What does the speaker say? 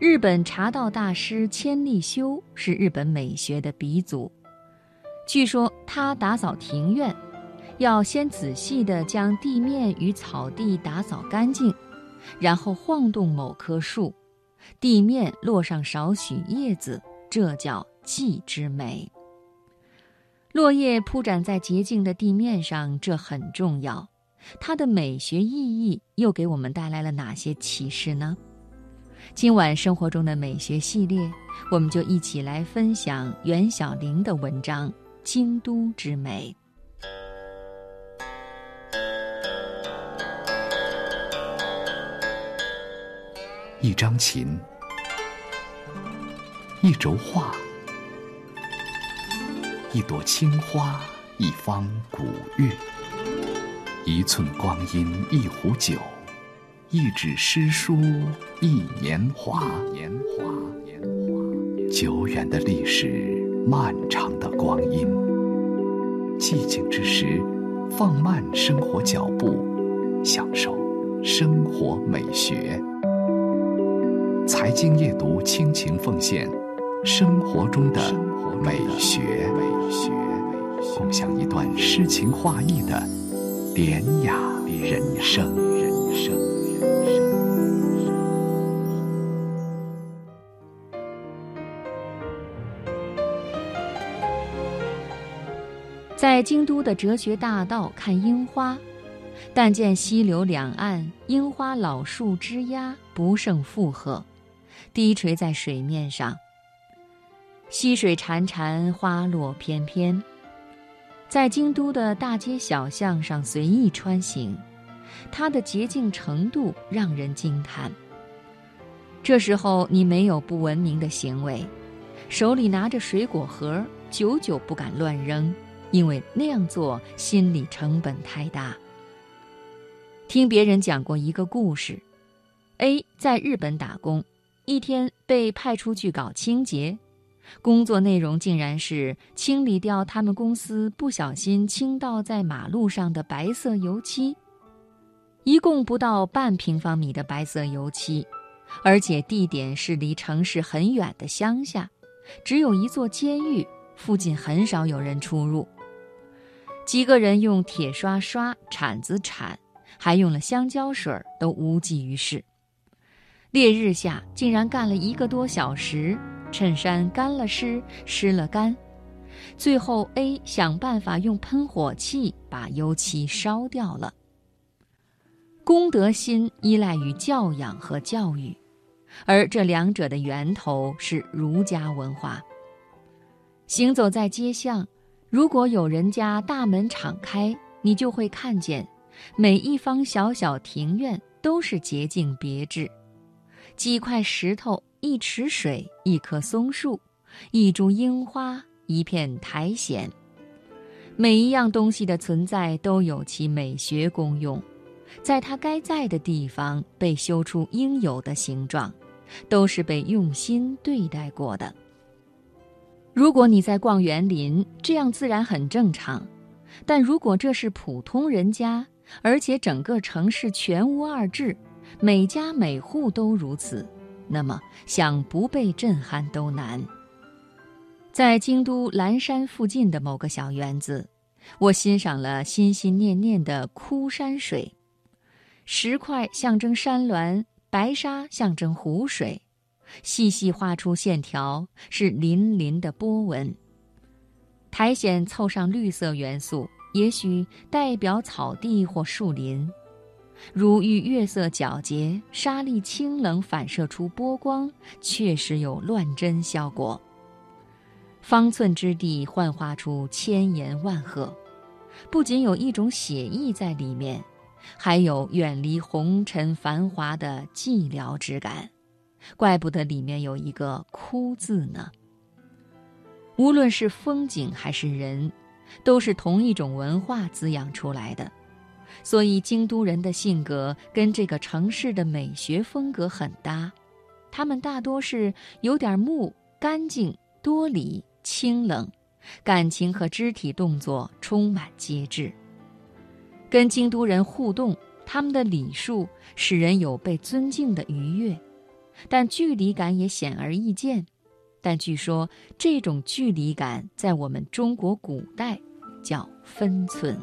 日本茶道大师千利休是日本美学的鼻祖。据说他打扫庭院，要先仔细地将地面与草地打扫干净，然后晃动某棵树，地面落上少许叶子，这叫季之美。落叶铺展在洁净的地面上，这很重要。它的美学意义又给我们带来了哪些启示呢？今晚生活中的美学系列，我们就一起来分享袁小玲的文章《京都之美》。一张琴，一轴画，一朵青花，一方古月，一寸光阴，一壶酒。一纸诗书，一年华。年华，年华。久远的历史，漫长的光阴。寂静之时，放慢生活脚步，享受生活美学。财经夜读，倾情奉献生活中的美学，美学，共享一段诗情画意的典雅人生，人生。在京都的哲学大道看樱花，但见溪流两岸樱花老树枝桠不胜负荷，低垂在水面上。溪水潺潺，花落翩翩，在京都的大街小巷上随意穿行，它的洁净程度让人惊叹。这时候你没有不文明的行为，手里拿着水果盒，久久不敢乱扔。因为那样做心理成本太大。听别人讲过一个故事：A 在日本打工，一天被派出去搞清洁，工作内容竟然是清理掉他们公司不小心倾倒在马路上的白色油漆。一共不到半平方米的白色油漆，而且地点是离城市很远的乡下，只有一座监狱，附近很少有人出入。几个人用铁刷刷、铲子铲，还用了香蕉水，都无济于事。烈日下，竟然干了一个多小时，衬衫干了湿，湿了干。最后，A 想办法用喷火器把油漆烧掉了。公德心依赖于教养和教育，而这两者的源头是儒家文化。行走在街巷。如果有人家大门敞开，你就会看见，每一方小小庭院都是洁净别致，几块石头、一池水、一棵松树、一株樱花、一片苔藓，每一样东西的存在都有其美学功用，在它该在的地方被修出应有的形状，都是被用心对待过的。如果你在逛园林，这样自然很正常；但如果这是普通人家，而且整个城市全无二致，每家每户都如此，那么想不被震撼都难。在京都岚山附近的某个小园子，我欣赏了心心念念的枯山水，石块象征山峦，白沙象征湖水。细细画出线条，是粼粼的波纹。苔藓凑上绿色元素，也许代表草地或树林。如遇月色皎洁，沙粒清冷，反射出波光，确实有乱真效果。方寸之地幻化出千言万壑，不仅有一种写意在里面，还有远离红尘繁华的寂寥之感。怪不得里面有一个“枯”字呢。无论是风景还是人，都是同一种文化滋养出来的，所以京都人的性格跟这个城市的美学风格很搭。他们大多是有点木、干净、多礼、清冷，感情和肢体动作充满节制。跟京都人互动，他们的礼数使人有被尊敬的愉悦。但距离感也显而易见。但据说这种距离感在我们中国古代叫分寸。